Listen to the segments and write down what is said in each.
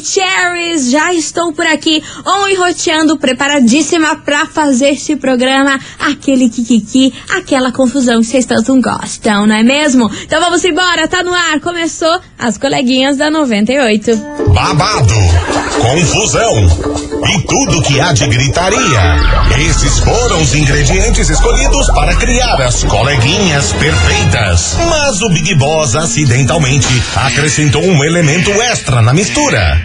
Maravicheries, já estou por aqui, on e roteando, preparadíssima pra fazer esse programa, aquele kikiki, aquela confusão que vocês tanto gostam, não é mesmo? Então vamos embora, tá no ar, começou as coleguinhas da 98. Babado, confusão e tudo que há de gritaria. Esses foram os ingredientes escolhidos para criar as coleguinhas perfeitas. Mas o Big Boss acidentalmente acrescentou um elemento extra na mistura: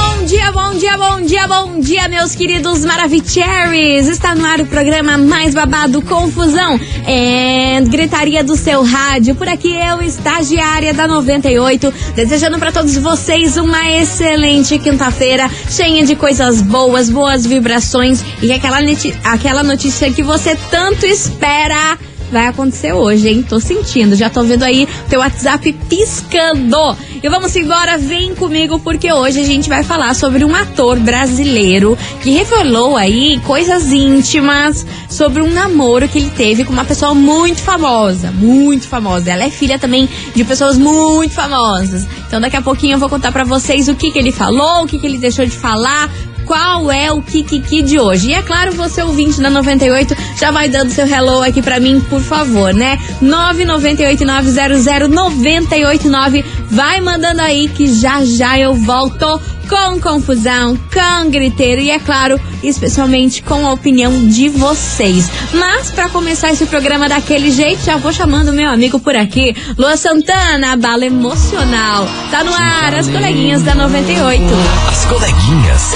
dia, bom dia, bom dia, bom dia, meus queridos Maravicheries! Está no ar o programa mais babado Confusão e gritaria do seu rádio. Por aqui eu, estagiária da 98, desejando para todos vocês uma excelente quinta-feira, cheia de coisas boas, boas vibrações e aquela, aquela notícia que você tanto espera vai acontecer hoje, hein? Tô sentindo, já tô vendo aí teu WhatsApp piscando. E vamos embora, vem comigo, porque hoje a gente vai falar sobre um ator brasileiro que revelou aí coisas íntimas sobre um namoro que ele teve com uma pessoa muito famosa, muito famosa. Ela é filha também de pessoas muito famosas. Então daqui a pouquinho eu vou contar para vocês o que que ele falou, o que que ele deixou de falar, qual é o Kikiki de hoje. E é claro, você ouvinte da 98 já vai dando seu hello aqui pra mim, por favor, né? 998900989. Vai mandando aí que já já eu volto com confusão, com griteiro e, é claro, especialmente com a opinião de vocês. Mas, para começar esse programa daquele jeito, já vou chamando meu amigo por aqui, Lua Santana, bala emocional. Tá no ar, as coleguinhas da 98. As coleguinhas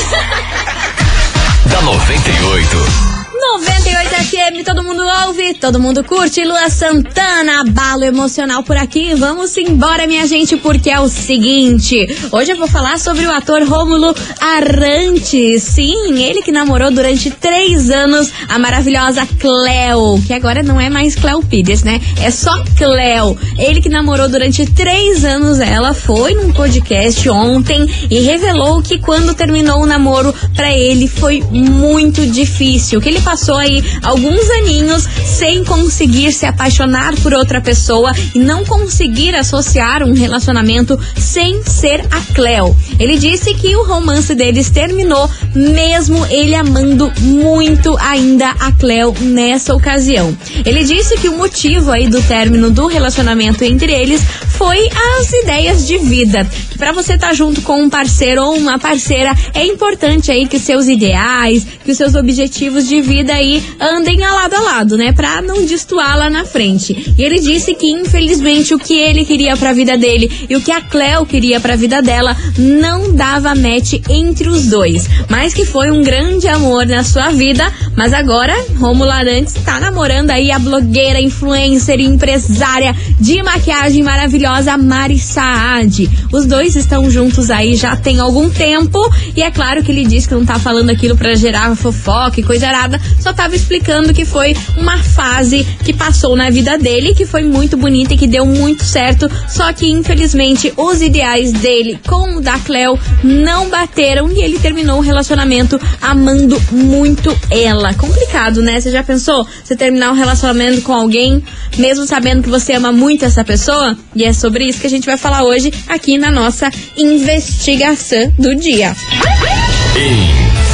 da 98. 98 FM, todo mundo ouve, todo mundo curte. Lua Santana, abalo emocional por aqui. Vamos embora, minha gente, porque é o seguinte: hoje eu vou falar sobre o ator Rômulo Arantes. Sim, ele que namorou durante três anos a maravilhosa Cleo, que agora não é mais Cleo Pires, né? É só Cleo. Ele que namorou durante três anos ela foi num podcast ontem e revelou que quando terminou o namoro, para ele foi muito difícil. Que ele passou passou aí alguns aninhos sem conseguir se apaixonar por outra pessoa e não conseguir associar um relacionamento sem ser a Cleo. Ele disse que o romance deles terminou, mesmo ele amando muito ainda a Cleo nessa ocasião. Ele disse que o motivo aí do término do relacionamento entre eles foi as ideias de vida. Para você estar tá junto com um parceiro ou uma parceira é importante aí que seus ideais, que os seus objetivos de vida aí andem a lado a lado, né? Pra não destoar lá na frente. E ele disse que, infelizmente, o que ele queria pra vida dele e o que a Cleo queria pra vida dela não dava match entre os dois. Mas que foi um grande amor na sua vida. Mas agora, Romulo Arantes tá namorando aí a blogueira, influencer e empresária de maquiagem maravilhosa Mari Saad. Os dois estão juntos aí já tem algum tempo. E é claro que ele disse que não tá falando aquilo pra gerar fofoca e coisa errada. Só tava explicando que foi uma fase que passou na vida dele, que foi muito bonita e que deu muito certo. Só que, infelizmente, os ideais dele com o da Cleo não bateram e ele terminou o relacionamento amando muito ela. Complicado, né? Você já pensou? Você terminar um relacionamento com alguém, mesmo sabendo que você ama muito essa pessoa? E é sobre isso que a gente vai falar hoje aqui na nossa investigação do dia.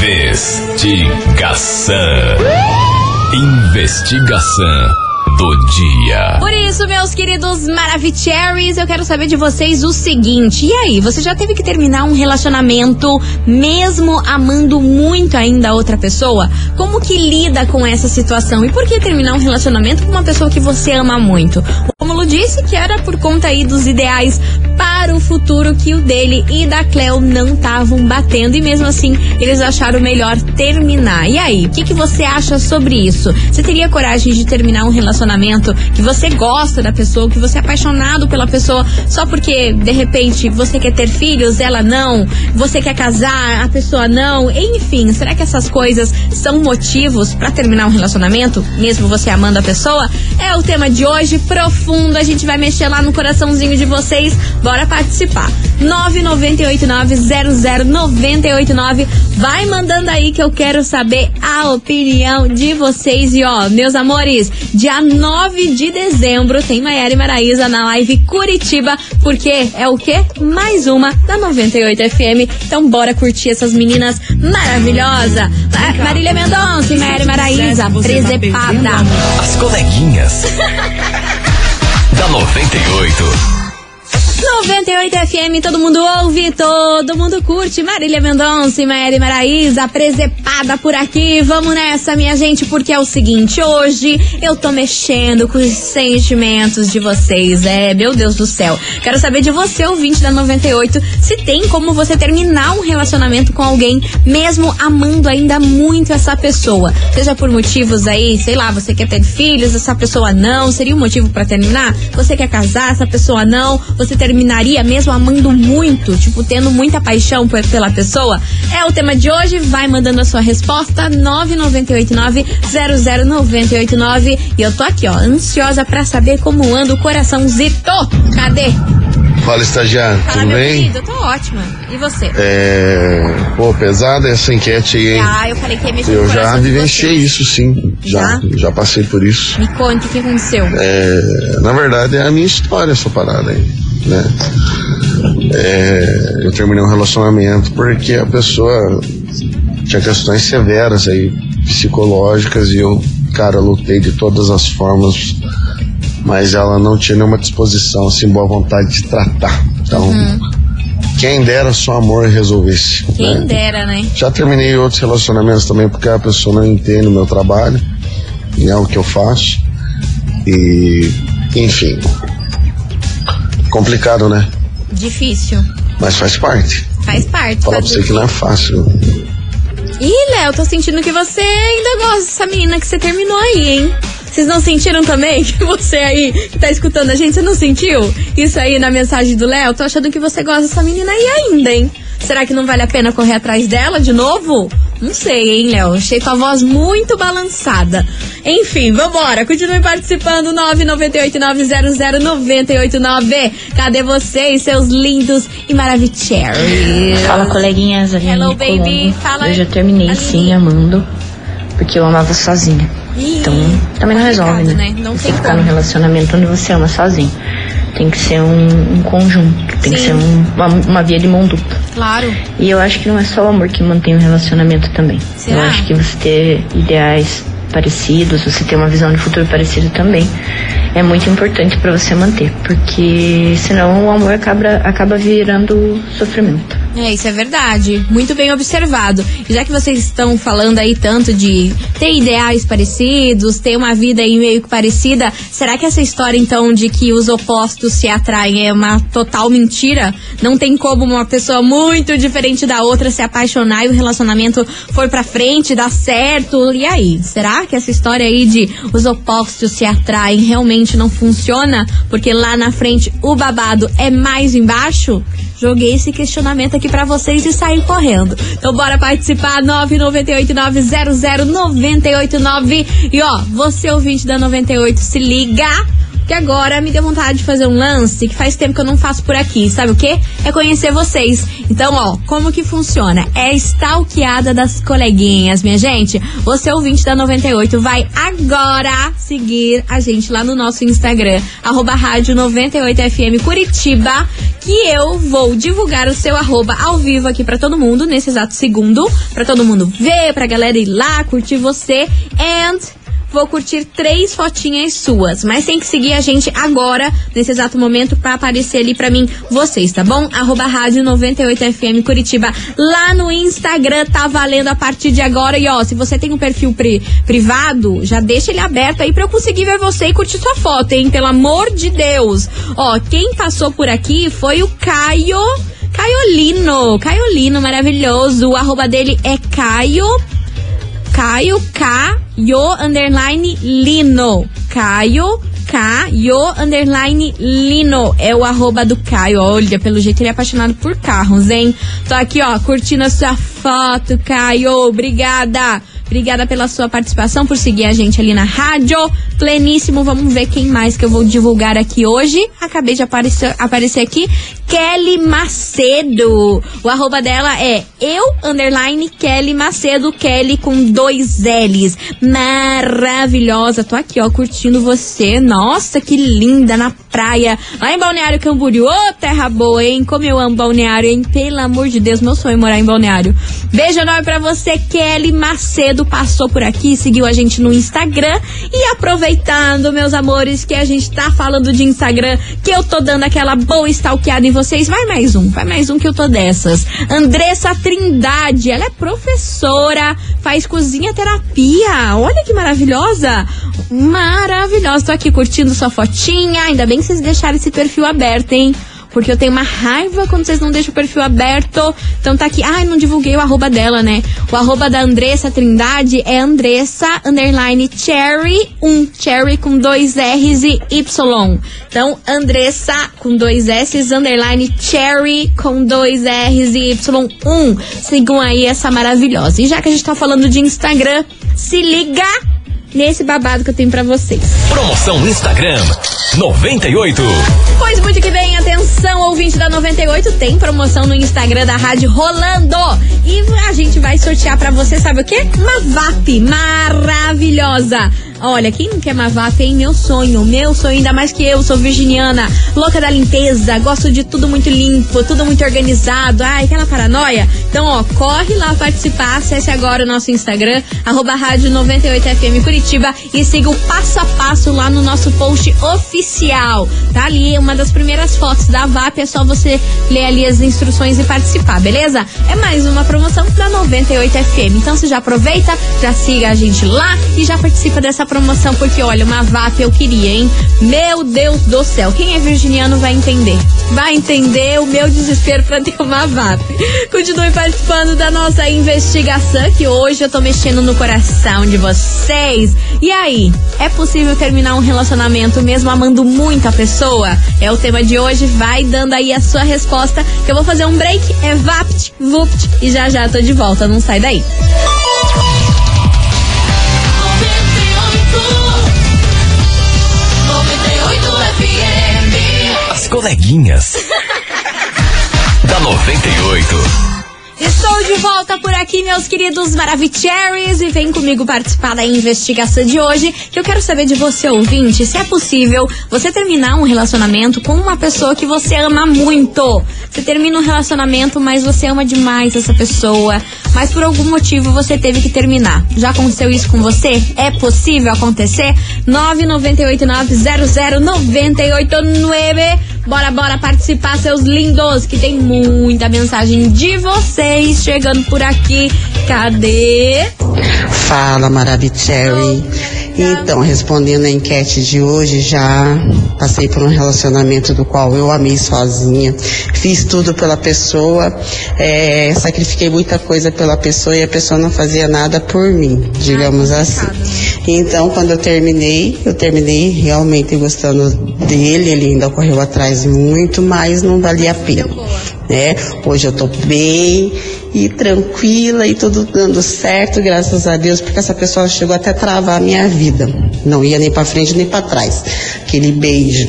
Investigação. Investigação do dia. Por isso, meus queridos Maravicheries, eu quero saber de vocês o seguinte: e aí, você já teve que terminar um relacionamento mesmo amando muito ainda a outra pessoa? Como que lida com essa situação? E por que terminar um relacionamento com uma pessoa que você ama muito? O Romulo disse que era por conta aí dos ideais para o futuro que o dele e da Cleo não estavam batendo e mesmo assim eles acharam melhor terminar. E aí, o que, que você acha sobre isso? Você teria coragem de terminar um relacionamento que você gosta da pessoa, que você é apaixonado pela pessoa só porque de repente você quer ter filhos, ela não, você quer casar, a pessoa não, enfim, será que essas coisas são motivos para terminar um relacionamento, mesmo você amando a pessoa? É o tema de hoje, profundo fundo, a gente vai mexer lá no coraçãozinho de vocês. Bora participar. 998900989. Vai mandando aí que eu quero saber a opinião de vocês. E ó, meus amores, dia 9 de dezembro tem Maiara e Maraísa na live Curitiba, porque é o quê? Mais uma da 98 FM. Então bora curtir essas meninas maravilhosas. Marília Mendonça e Maiara e Maraísa, presepada. As coleguinhas. da 98. 98 FM, todo mundo ouve, todo mundo curte. Marília Mendonça e Maíra Maraísa, presepada por aqui. Vamos nessa, minha gente, porque é o seguinte: hoje eu tô mexendo com os sentimentos de vocês. É, meu Deus do céu. Quero saber de você, ouvinte da 98, se tem como você terminar um relacionamento com alguém, mesmo amando ainda muito essa pessoa. Seja por motivos aí, sei lá, você quer ter filhos, essa pessoa não, seria um motivo para terminar? Você quer casar, essa pessoa não, você ter terminaria mesmo amando muito, tipo, tendo muita paixão pela pessoa? É o tema de hoje. Vai mandando a sua resposta, 9989-00989. E eu tô aqui, ó, ansiosa pra saber como anda o coraçãozito. Cadê? Fala, estagiário, Fala, tudo bem? Querido, eu tô ótima. E você? É. Pô, pesada essa enquete aí, hein? Ah, eu falei que ia mexer Eu já vivenciei isso, sim. Já? já? Já passei por isso. Me conte o que aconteceu. É. Na verdade, é a minha história essa parada aí né? É, eu terminei um relacionamento porque a pessoa tinha questões severas aí, psicológicas, e eu, cara, lutei de todas as formas, mas ela não tinha nenhuma disposição, assim, boa vontade de tratar. Então, uhum. quem dera só amor resolvesse. Quem né? dera, né? Já terminei outros relacionamentos também porque a pessoa não entende o meu trabalho, é o que eu faço. E, enfim, Complicado, né? Difícil. Mas faz parte. Faz parte. Falar pra você que não é fácil. Ih, Léo, tô sentindo que você ainda gosta dessa menina que você terminou aí, hein? Vocês não sentiram também que você aí que tá escutando a gente, você não sentiu isso aí na mensagem do Léo? Tô achando que você gosta dessa menina aí ainda, hein? Será que não vale a pena correr atrás dela de novo? Não sei, hein, Léo? Achei tua voz muito balançada. Enfim, vambora. Continue participando. 998900989. Cadê vocês, seus lindos e maravilhosos? Fala, coleguinhas. Hello, baby. Fala. Eu já terminei, Aline. sim, amando. Porque eu amava sozinha. Ih, então, também não resolve, né? né? Não você tem ficar como. no relacionamento onde você ama sozinho. Tem que ser um, um conjunto, tem Sim. que ser um, uma, uma, via de mão dupla. Claro. E eu acho que não é só o amor que mantém o relacionamento também. Será? Eu acho que você ter ideais parecidos, você ter uma visão de futuro parecida também é muito importante para você manter, porque senão o amor acaba, acaba virando sofrimento. É, isso é verdade. Muito bem observado. Já que vocês estão falando aí tanto de ter ideais parecidos, ter uma vida aí meio que parecida, será que essa história então de que os opostos se atraem é uma total mentira? Não tem como uma pessoa muito diferente da outra se apaixonar e o relacionamento for pra frente, dar certo? E aí? Será que essa história aí de os opostos se atraem realmente não funciona? Porque lá na frente o babado é mais embaixo? Joguei esse questionamento aqui para vocês e saí correndo. Então bora participar 998900989 e ó, você ouvinte da 98 se liga que agora me deu vontade de fazer um lance que faz tempo que eu não faço por aqui. Sabe o que? É conhecer vocês. Então, ó, como que funciona? É stalkeada das coleguinhas, minha gente. Você, ouvinte da 98, vai agora seguir a gente lá no nosso Instagram, arroba rádio 98FM Curitiba, que eu vou divulgar o seu arroba ao vivo aqui para todo mundo, nesse exato segundo, para todo mundo ver, pra galera ir lá, curtir você. And vou curtir três fotinhas suas. Mas tem que seguir a gente agora, nesse exato momento, para aparecer ali para mim vocês, tá bom? Arroba Rádio 98FM Curitiba. Lá no Instagram tá valendo a partir de agora. E ó, se você tem um perfil pri privado, já deixa ele aberto aí pra eu conseguir ver você e curtir sua foto, hein? Pelo amor de Deus. Ó, quem passou por aqui foi o Caio. Caiolino, Caiolino, maravilhoso. O arroba dele é Caio Caio Caio underline Lino. Caio Caio underline Lino. É o arroba do Caio. Olha, pelo jeito ele é apaixonado por carros, hein? Tô aqui, ó, curtindo a sua foto, Caio. Obrigada. Obrigada pela sua participação, por seguir a gente ali na rádio. Pleníssimo, vamos ver quem mais que eu vou divulgar aqui hoje. Acabei de aparecer, aparecer aqui. Kelly Macedo. O arroba dela é eu, underline, Kelly Macedo, Kelly com dois L's. Maravilhosa. Tô aqui, ó, curtindo você. Nossa, que linda na praia. Lá em Balneário Camboriú. Ô, terra boa, hein? Como eu amo Balneário, hein? Pelo amor de Deus, meu sonho é morar em Balneário. Beijo enorme pra você, Kelly Macedo. Passou por aqui, seguiu a gente no Instagram. E aproveitando, meus amores, que a gente tá falando de Instagram, que eu tô dando aquela boa stalkeada em vocês. Vai mais um, vai mais um que eu tô dessas. Andressa Trindade, ela é professora, faz cozinha terapia. Olha que maravilhosa! Maravilhosa. Tô aqui curtindo sua fotinha. Ainda bem que vocês deixaram esse perfil aberto, hein? Porque eu tenho uma raiva quando vocês não deixam o perfil aberto. Então tá aqui. Ai, não divulguei o arroba dela, né? O arroba da Andressa Trindade é Andressa underline Cherry, um Cherry com dois R's e Y. Então, Andressa com dois S's, underline Cherry com dois R's e Y, um. Sigam aí essa maravilhosa. E já que a gente tá falando de Instagram, se liga nesse babado que eu tenho para vocês. Promoção Instagram 98. Pois muito que bem, atenção, ouvinte da 98, tem promoção no Instagram da Rádio Rolando. E a gente vai sortear para você, sabe o quê? Uma VAP maravilhosa Olha, quem não quer Mavap, hein? Meu sonho, meu sonho, ainda mais que eu, sou virginiana, louca da limpeza, gosto de tudo muito limpo, tudo muito organizado. Ai, aquela paranoia. Então, ó, corre lá participar, acesse agora o nosso Instagram, arroba rádio 98FM Curitiba e siga o passo a passo lá no nosso post oficial. Tá ali, uma das primeiras fotos da VAP, é só você ler ali as instruções e participar, beleza? É mais uma promoção da 98FM. Então, você já aproveita, já siga a gente lá e já participa dessa promoção, porque olha, uma VAP eu queria, hein? Meu Deus do céu, quem é virginiano vai entender. Vai entender o meu desespero pra ter uma VAP. Continue participando da nossa investigação, que hoje eu tô mexendo no coração de vocês. E aí, é possível terminar um relacionamento mesmo amando muito a pessoa? É o tema de hoje, vai dando aí a sua resposta, que eu vou fazer um break, é VAPT, VUPT, e já já tô de volta, não sai daí. Coleguinhas. da 98. Estou de volta por aqui, meus queridos Maravicheries, e vem comigo participar da investigação de hoje, que eu quero saber de você, ouvinte, se é possível você terminar um relacionamento com uma pessoa que você ama muito. Você termina um relacionamento, mas você ama demais essa pessoa, mas por algum motivo você teve que terminar. Já aconteceu isso com você? É possível acontecer? 998900989 Bora, bora participar, seus lindos, que tem muita mensagem de vocês chegando por aqui. Cadê? Fala, Maravicherry. Então, respondendo a enquete de hoje, já passei por um relacionamento do qual eu amei sozinha, fiz tudo pela pessoa, é, sacrifiquei muita coisa pela pessoa e a pessoa não fazia nada por mim, digamos assim. Então, quando eu terminei, eu terminei realmente gostando dele, ele ainda correu atrás muito, mas não valia a pena. Né? Hoje eu tô bem e tranquila e tudo dando certo, graças a Deus, porque essa pessoa chegou até a travar a minha vida. Não ia nem para frente nem para trás. Aquele beijo.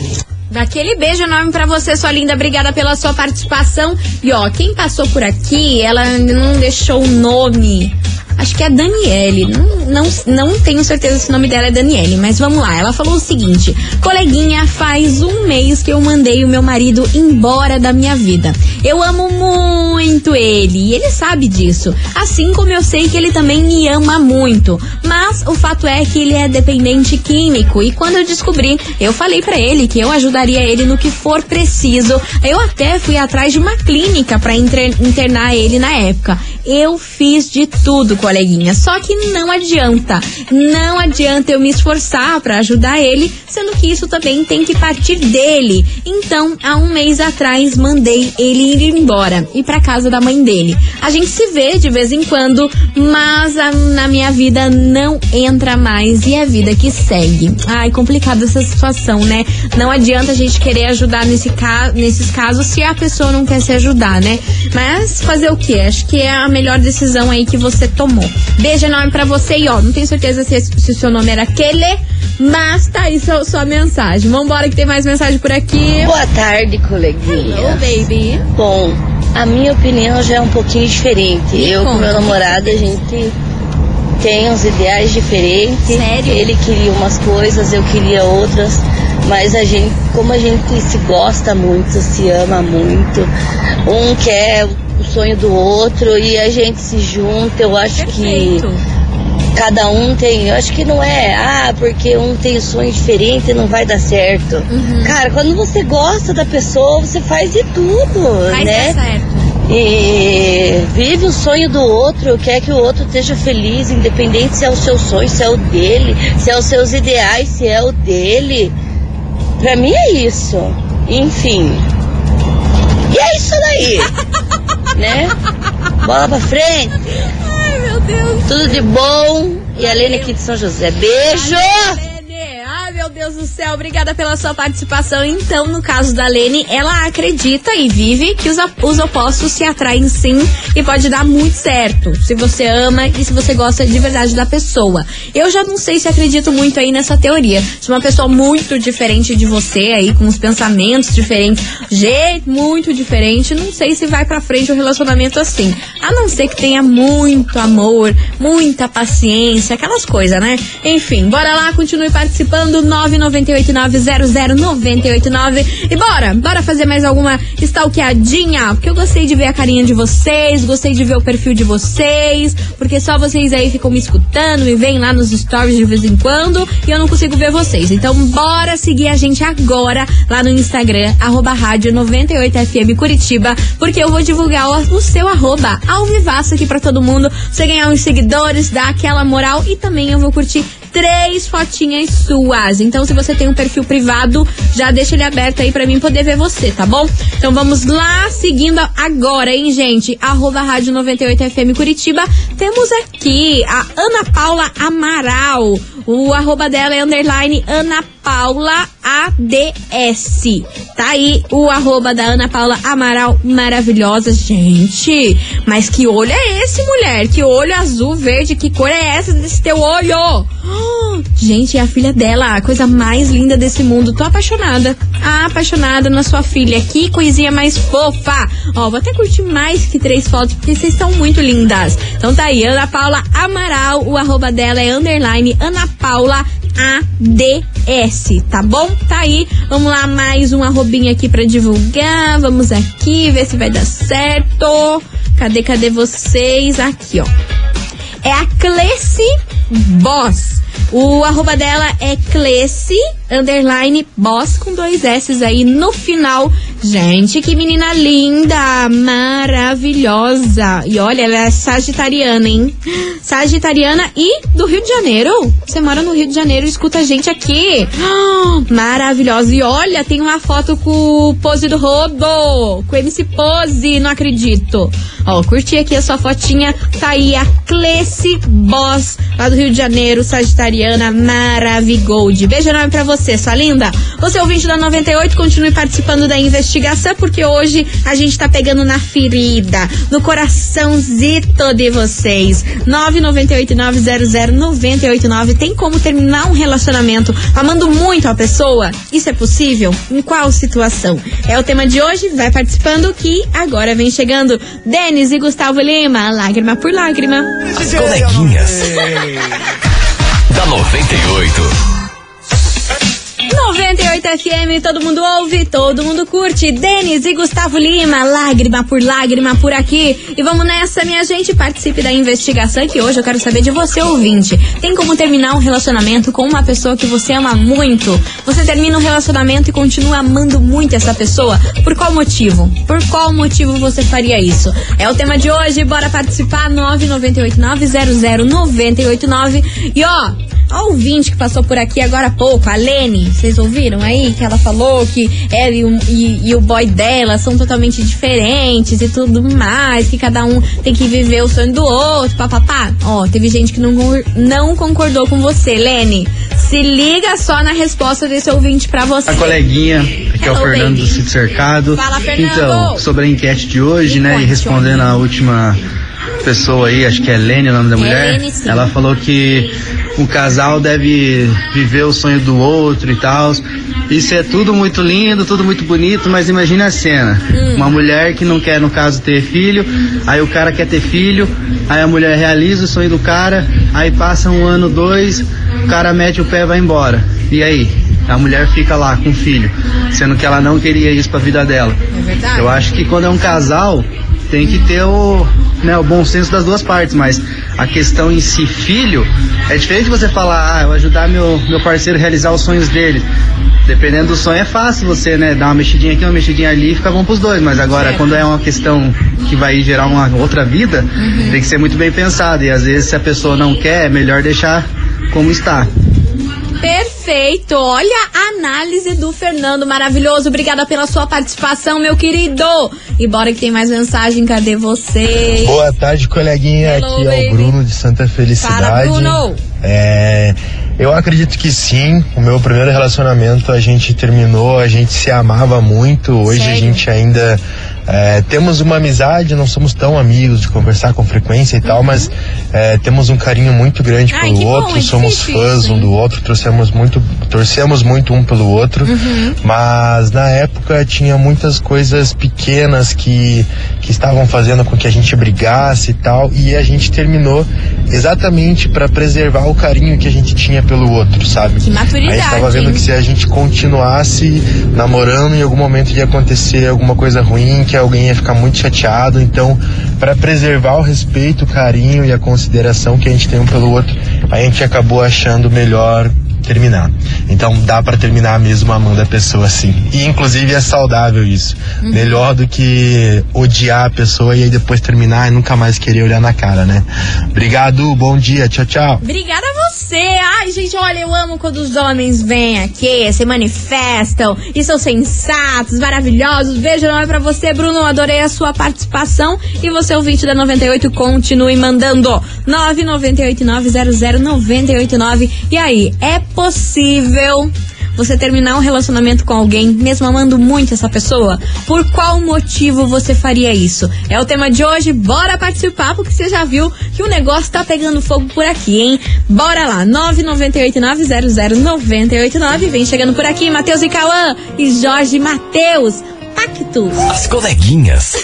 Daquele beijo enorme para você, sua linda. Obrigada pela sua participação. E ó, quem passou por aqui, ela não deixou o nome Acho que é a Daniele. Não, não, não tenho certeza se o nome dela é Daniele, mas vamos lá. Ela falou o seguinte: Coleguinha, faz um mês que eu mandei o meu marido embora da minha vida. Eu amo muito ele e ele sabe disso. Assim como eu sei que ele também me ama muito. Mas o fato é que ele é dependente químico e quando eu descobri, eu falei para ele que eu ajudaria ele no que for preciso. Eu até fui atrás de uma clínica para internar ele na época. Eu fiz de tudo coleguinha. Só que não adianta. Não adianta eu me esforçar para ajudar ele, sendo que isso também tem que partir dele. Então, há um mês atrás, mandei ele ir embora e para casa da mãe dele. A gente se vê de vez em quando, mas a, na minha vida não entra mais e é a vida que segue. Ai, complicada essa situação, né? Não adianta a gente querer ajudar nesse ca nesses casos se a pessoa não quer se ajudar, né? Mas fazer o que? Acho que é a melhor decisão aí que você tomar amor. Beijo enorme pra você e ó, não tenho certeza se, se o seu nome era Kele, mas tá aí sua, sua mensagem. Vambora que tem mais mensagem por aqui. Boa tarde, coleguinha. Hello, baby. Bom, a minha opinião já é um pouquinho diferente. Me eu conta. com meu namorado, a gente tem uns ideais diferentes. Sério? Ele queria umas coisas, eu queria outras. Mas a gente, como a gente se gosta muito, se ama muito, um quer o sonho do outro e a gente se junta, eu acho Perfeito. que cada um tem, eu acho que não é, ah, porque um tem sonho diferente não vai dar certo. Uhum. Cara, quando você gosta da pessoa, você faz de tudo, Mas né? tá certo. E vive o sonho do outro, quer que o outro esteja feliz, independente se é o seu sonho, se é o dele, se é os seus ideais, se é o dele. Pra mim é isso. Enfim. E é isso daí. né? Bola pra frente. Ai, meu Deus. Tudo de bom. E a Lene aqui de São José. Beijo! Deus do céu, obrigada pela sua participação. Então, no caso da Lene, ela acredita e vive que os, os opostos se atraem sim e pode dar muito certo. Se você ama e se você gosta de verdade da pessoa. Eu já não sei se acredito muito aí nessa teoria. De uma pessoa muito diferente de você aí, com os pensamentos diferentes, jeito muito diferente, não sei se vai pra frente o relacionamento assim. A não ser que tenha muito amor, muita paciência, aquelas coisas, né? Enfim, bora lá, continue participando, 998900989 e bora, bora fazer mais alguma stalkeadinha, porque eu gostei de ver a carinha de vocês, gostei de ver o perfil de vocês, porque só vocês aí ficam me escutando, me veem lá nos stories de vez em quando e eu não consigo ver vocês. Então bora seguir a gente agora lá no Instagram, arroba rádio 98FM Curitiba, porque eu vou divulgar o, o seu arroba ao vivaço aqui pra todo mundo, você ganhar uns seguidores, dar aquela moral e também eu vou curtir três fotinhas suas. Então, se você tem um perfil privado, já deixa ele aberto aí pra mim poder ver você, tá bom? Então vamos lá, seguindo agora, hein, gente? Arroba Rádio 98FM Curitiba. Temos aqui a Ana Paula Amaral. O arroba dela é underline Ana Paula ADS. Tá aí o arroba da Ana Paula Amaral maravilhosa, gente. Mas que olho é esse, mulher? Que olho azul, verde, que cor é essa desse teu olho? Ah, Gente, é a filha dela, a coisa mais linda desse mundo. Tô apaixonada. Ah, apaixonada na sua filha. Que coisinha mais fofa. Ó, vou até curtir mais que três fotos, porque vocês são muito lindas. Então tá aí, Ana Paula Amaral. O arroba dela é underline Ana Paula ADS, tá bom? Tá aí. Vamos lá, mais um arrobinha aqui pra divulgar. Vamos aqui, ver se vai dar certo. Cadê, cadê vocês? Aqui, ó. É a Cleci Boss. O arroba dela é Cleci, underline Boss, com dois S aí no final. Gente, que menina linda, maravilhosa. E olha, ela é sagitariana, hein? Sagitariana e do Rio de Janeiro. Você mora no Rio de Janeiro escuta a gente aqui. Maravilhosa. E olha, tem uma foto com o Pose do Robo, com MC Pose, não acredito. Ó, curti aqui a sua fotinha. Tá aí a Boss, lá do Rio de Janeiro, Sagitariana Maravigold. Beijo enorme pra você, sua linda. Você ouvinte da 98, continue participando da investigação, porque hoje a gente tá pegando na ferida, no coraçãozito de vocês. 998-900-989. Tem como terminar um relacionamento amando muito a pessoa? Isso é possível? Em qual situação? É o tema de hoje, vai participando que agora vem chegando Denis e Gustavo Lima, lágrima por lágrima. As coleguinhas. da 98. 98 FM, todo mundo ouve, todo mundo curte. Denis e Gustavo Lima, lágrima por lágrima por aqui. E vamos nessa, minha gente. Participe da investigação que hoje eu quero saber de você, ouvinte. Tem como terminar um relacionamento com uma pessoa que você ama muito? Você termina um relacionamento e continua amando muito essa pessoa? Por qual motivo? Por qual motivo você faria isso? É o tema de hoje, bora participar. 998-900-989. E ó, a ouvinte que passou por aqui agora há pouco, a Lene, vocês ouviram aí que ela falou que ela e o, e- e o boy dela são totalmente diferentes e tudo mais, que cada um tem que viver o sonho do outro, papapá. Ó, teve gente que não, não concordou com você, Lene. Se liga só na resposta desse ouvinte pra você. A coleguinha, aqui é o Fernando baby. do Sítio Cercado. Fala, Fernando. Então, sobre a enquete de hoje, Me né, e respondendo a última pessoa aí, acho que é Lene o nome da mulher. Lene, sim. Ela falou que um casal deve viver o sonho do outro e tal. Isso é tudo muito lindo, tudo muito bonito, mas imagine a cena. Hum. Uma mulher que não quer, no caso, ter filho, aí o cara quer ter filho, aí a mulher realiza o sonho do cara, aí passa um ano, dois, o cara mete o pé e vai embora. E aí? A mulher fica lá com o filho, sendo que ela não queria isso pra vida dela. É verdade. Eu acho que quando é um casal, tem que ter o, né, o bom senso das duas partes, mas a questão em si, filho, é diferente você falar, ah, eu ajudar meu, meu parceiro a realizar os sonhos dele. Dependendo do sonho é fácil você, né, dar uma mexidinha aqui, uma mexidinha ali e fica bom pros dois, mas agora quando é uma questão que vai gerar uma outra vida, tem que ser muito bem pensado e às vezes se a pessoa não quer, é melhor deixar como está. Perfeito. Olha a análise do Fernando, maravilhoso. Obrigada pela sua participação, meu querido. E bora que tem mais mensagem. Cadê você? Boa tarde, coleguinha. Hello, Aqui é baby. o Bruno de Santa Felicidade. Fala, Bruno. É, eu acredito que sim. O meu primeiro relacionamento a gente terminou, a gente se amava muito. Hoje a Sério? gente ainda é, temos uma amizade, não somos tão amigos de conversar com frequência e tal, mas é, temos um carinho muito grande Uhum. Ai, pelo que bom, outro, é somos fãs isso, um do outro, torcemos muito, torcemos muito um pelo outro, Uhum. mas na época tinha muitas coisas pequenas que, que estavam fazendo com que a gente brigasse e tal, e a gente terminou exatamente para preservar o carinho que a gente tinha pelo outro, sabe? Que maturidade, A gente tava vendo hein? que se a gente continuasse namorando, em algum momento ia acontecer alguma coisa ruim, que alguém ia ficar muito chateado, então para preservar o respeito, o carinho e a consideração que a gente tem um pelo outro, a gente acabou achando melhor terminar. Então dá pra terminar mesmo amando a pessoa assim. E inclusive é saudável isso. Uhum. Melhor do que odiar a pessoa e aí depois terminar e nunca mais querer olhar na cara, né? Obrigado, bom dia, tchau, tchau. Obrigada a você. Ai, gente, olha, eu amo quando os homens vêm aqui, se manifestam e são sensatos, maravilhosos. Beijo não é pra você, Bruno. Adorei a sua participação. E você, ouvinte da 98, continue mandando. 998900989. E aí, é possível você terminar um relacionamento com alguém, mesmo amando muito essa pessoa? Por qual motivo você faria isso? É o tema de hoje, bora participar, porque você já viu que o negócio tá pegando fogo por aqui, hein? Bora lá, 998900989, vem chegando por aqui, Matheus e Cauã e Jorge Matheus, Pactus. As coleguinhas.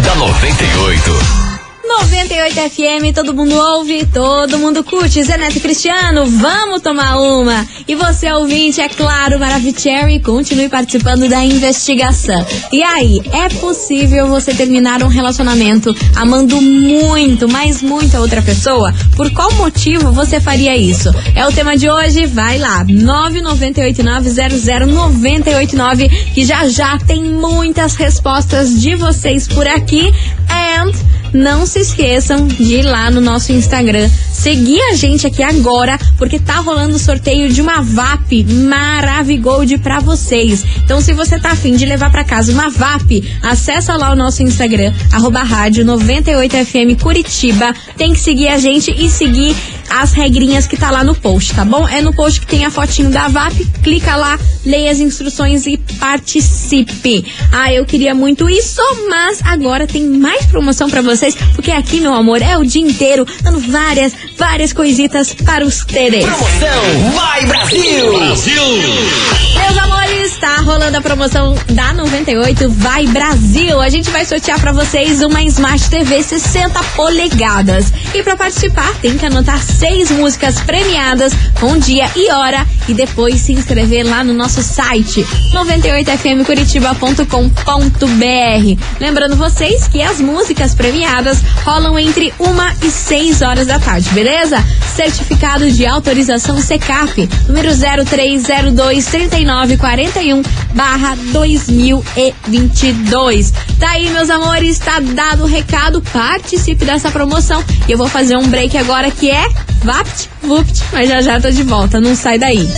da 98. 98 FM, todo mundo ouve, todo mundo curte. Zé Neto e Cristiano, vamos tomar uma. E você, ouvinte, é claro, Maravicherry, continue participando da investigação. E aí, é possível você terminar um relacionamento amando muito, mas muito a outra pessoa? Por qual motivo você faria isso? É o tema de hoje, vai lá, 998900989, que já já tem muitas respostas de vocês por aqui. And não se esqueçam de ir lá no nosso Instagram, seguir a gente aqui agora, porque tá rolando o sorteio de uma VAP Maravigold pra vocês. Então, se você tá afim de levar pra casa uma VAP, acessa lá o nosso Instagram, arroba rádio 98FM Curitiba. Tem que seguir a gente e seguir as regrinhas que tá lá no post, tá bom? É no post que tem a fotinho da VAP, clica lá, leia as instruções e participe. Ah, eu queria muito isso, mas agora tem mais promoção pra vocês, porque aqui, meu amor, é o dia inteiro dando várias, várias coisitas para os teres. Promoção Vai Brasil! Meus amores, tá rolando a promoção da 98 Vai Brasil. A gente vai sortear pra vocês uma Smart TV 60 polegadas. E pra participar, tem que anotar seis músicas premiadas com dia e hora e depois se inscrever lá no nosso site 98fmcuritiba.com.br. Lembrando vocês que as músicas premiadas rolam entre uma e seis horas da tarde, beleza? Certificado de autorização CECAP, número 0302 3941 barra 2022. Tá aí, meus amores, tá dado o recado, participe dessa promoção. E eu vou fazer um break agora que é Vapt, Vupt, mas já já tô de volta, não sai daí.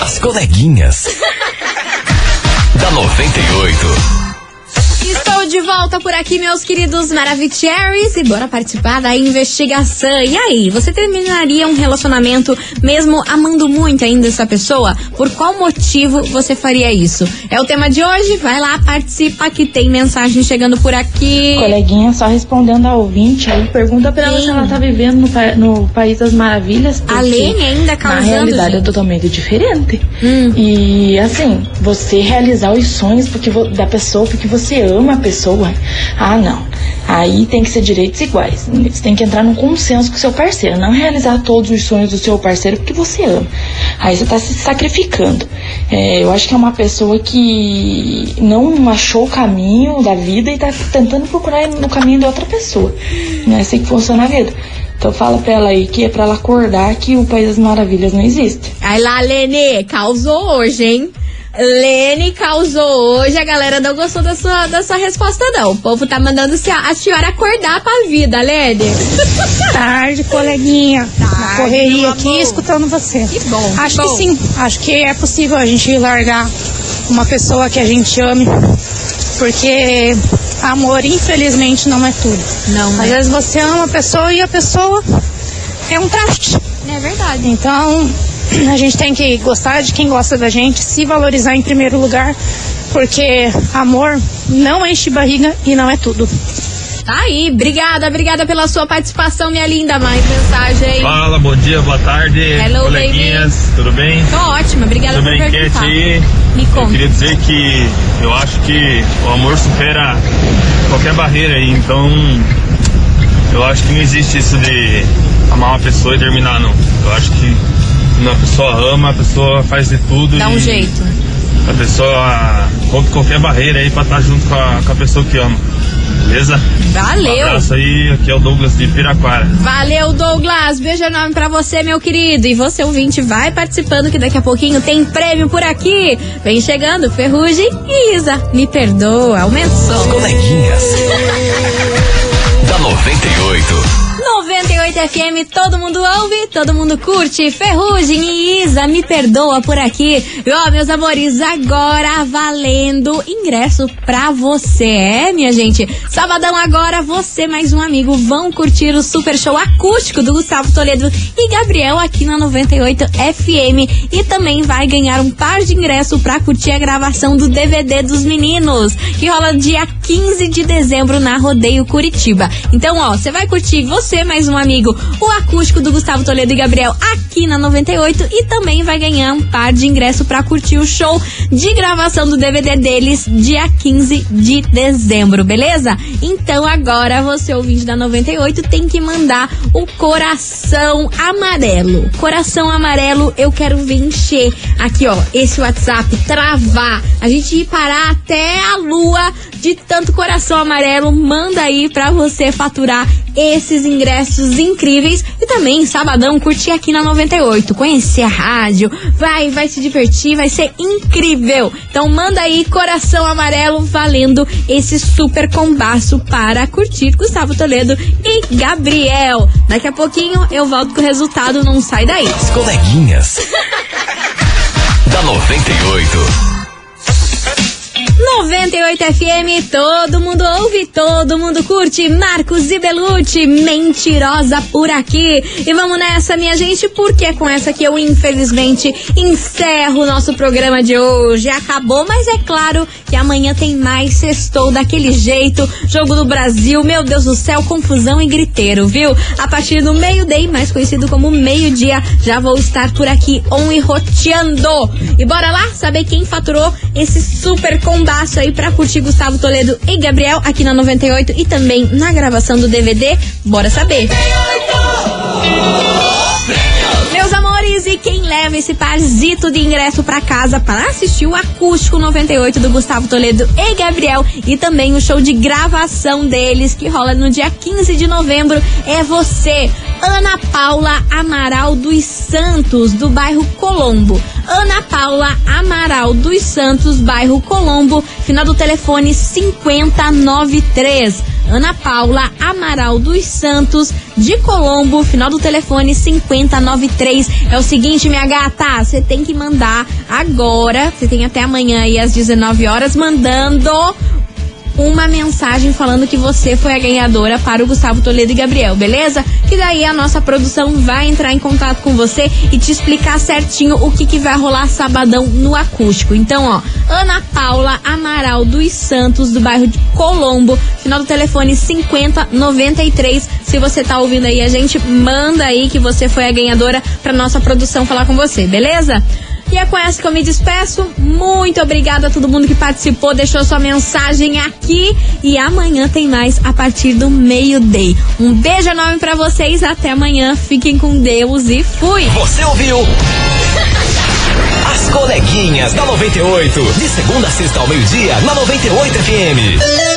As coleguinhas. da 98. Tô de volta por aqui, meus queridos Maravicheries, e bora participar da investigação. E aí, você terminaria um relacionamento mesmo amando muito ainda essa pessoa? Por qual motivo você faria isso? É o tema de hoje, vai lá, participa que tem mensagem chegando por aqui. Coleguinha, só respondendo ao ouvinte aí, pergunta pra ela se ela tá vivendo no, no País das Maravilhas. A Lene ainda causando. Na realidade gente. é totalmente diferente. Hum. E assim, você realizar os sonhos porque da pessoa porque você ama a pessoa. Ah, não. Aí tem que ser direitos iguais. Você tem que entrar num consenso com seu parceiro, não realizar todos os sonhos do seu parceiro porque você ama. Aí você está se sacrificando. É, eu acho que é uma pessoa que não achou o caminho da vida e está tentando procurar no caminho de outra pessoa. Não é assim que funciona a vida. Então fala pra ela aí que é pra ela acordar que o País das Maravilhas não existe. Aí lá, Lene, causou hoje, hein? Lene causou hoje, a galera não gostou da sua, da sua resposta, não. O povo tá mandando a senhora acordar pra vida, Lene. Tarde, coleguinha. Tarde, Na correria aqui escutando você. Que bom. Acho que que bom. sim. Acho que é possível a gente largar uma pessoa que a gente ame. Porque amor, infelizmente, não é tudo. Não, Às né? vezes você ama a pessoa e a pessoa é um traste. É verdade. Então, a gente tem que gostar de quem gosta da gente, se valorizar em primeiro lugar, porque amor não enche barriga e não é tudo. Tá aí, obrigada, obrigada pela sua participação, minha linda. Mais mensagem. Fala, bom dia, boa tarde, Hello, coleguinhas, tudo bem? Tô ótima, obrigada Sobre por enquete aí, Me eu conta. queria dizer que eu acho que o amor supera qualquer barreira aí, então eu acho que não existe isso de amar uma pessoa e terminar, não. Eu acho que a pessoa ama, a pessoa faz de tudo Dá um e jeito. a pessoa rompe qualquer barreira aí pra estar junto com a, com a pessoa que ama. Beleza? Um Valeu. abraço aí, aqui é o Douglas de Piraquara. Valeu, Douglas. Beijo enorme pra você, meu querido. E você, ouvinte, vai participando que daqui a pouquinho tem prêmio por aqui. Vem chegando, Ferrugem e Isa. Me perdoa, aumentou. Coleguinhas. da 98. 98 FM, todo mundo ouve, todo mundo curte. Ferrugem e Isa, me perdoa por aqui. Ó, meus amores, agora valendo ingresso pra você. É, minha gente? Sabadão agora, você mais um amigo vão curtir o super show acústico do Gustavo Toledo e Gabriel aqui na 98 FM. E também vai ganhar um par de ingresso pra curtir a gravação do DVD dos meninos, que rola dia 15 de dezembro na Rodeio Curitiba. Então, ó, você vai curtir você mais um amigo, o acústico do Gustavo Toledo e Gabriel aqui na 98 e também vai ganhar um par de ingresso pra curtir o show de gravação do DVD deles dia 15 de dezembro, beleza? Então agora você ouvinte da 98 tem que mandar o coração amarelo. Coração amarelo, eu quero ver encher aqui, ó, esse WhatsApp travar. A gente ir parar até a lua de tanto coração amarelo. Manda aí pra você faturar esses ingressos incríveis e também sabadão curtir aqui na 98, conhecer a rádio, vai, vai se divertir, vai ser incrível. Então manda aí coração amarelo valendo esse super combaço para curtir Gustavo Toledo e Gabriel. Daqui a pouquinho eu volto com o resultado, não sai daí. As coleguinhas. da 98. 98 FM, todo mundo ouve, todo mundo curte. Marcos e Belucci, mentirosa por aqui. E vamos nessa, minha gente, porque é com essa que eu, infelizmente, encerro o nosso programa de hoje. Acabou, mas é claro que amanhã tem mais sextou daquele jeito. Jogo do Brasil, meu Deus do céu, confusão e griteiro, viu? A partir do meio-day, mais conhecido como meio-dia, já vou estar por aqui on e roteando. E bora lá saber quem faturou esse super combaço aí pra curtir Gustavo Toledo e Gabriel aqui na 98 e também na gravação do DVD. Bora saber. Meus amores, e quem leva esse parzito de ingresso pra casa para assistir o Acústico 98 do Gustavo Toledo e Gabriel e também o show de gravação deles que rola no dia 15 de novembro é você, Ana Paula Amaral dos Santos, do bairro Colombo. Ana Paula Amaral dos Santos, bairro Colombo, final do telefone 5093. Ana Paula Amaral dos Santos, de Colombo, final do telefone 5093. É o seguinte, minha gata, você tem que mandar agora, você tem até amanhã aí às 19 horas, mandando uma mensagem falando que você foi a ganhadora para o Gustavo Toledo e Gabriel, beleza? Que daí a nossa produção vai entrar em contato com você e te explicar certinho o que, que vai rolar sabadão no acústico. Então, ó, Ana Paula Amaral dos Santos, do bairro de Colombo, final do telefone 5093. Se você tá ouvindo aí a gente, manda aí que você foi a ganhadora pra nossa produção falar com você, beleza? E é com essa que eu me despeço. Muito obrigada a todo mundo que participou, deixou sua mensagem aqui. E amanhã tem mais a partir do meio-dia. Um beijo enorme para vocês. Até amanhã. Fiquem com Deus e fui. Você ouviu? As coleguinhas da 98. De segunda a sexta ao meio-dia, na 98 FM.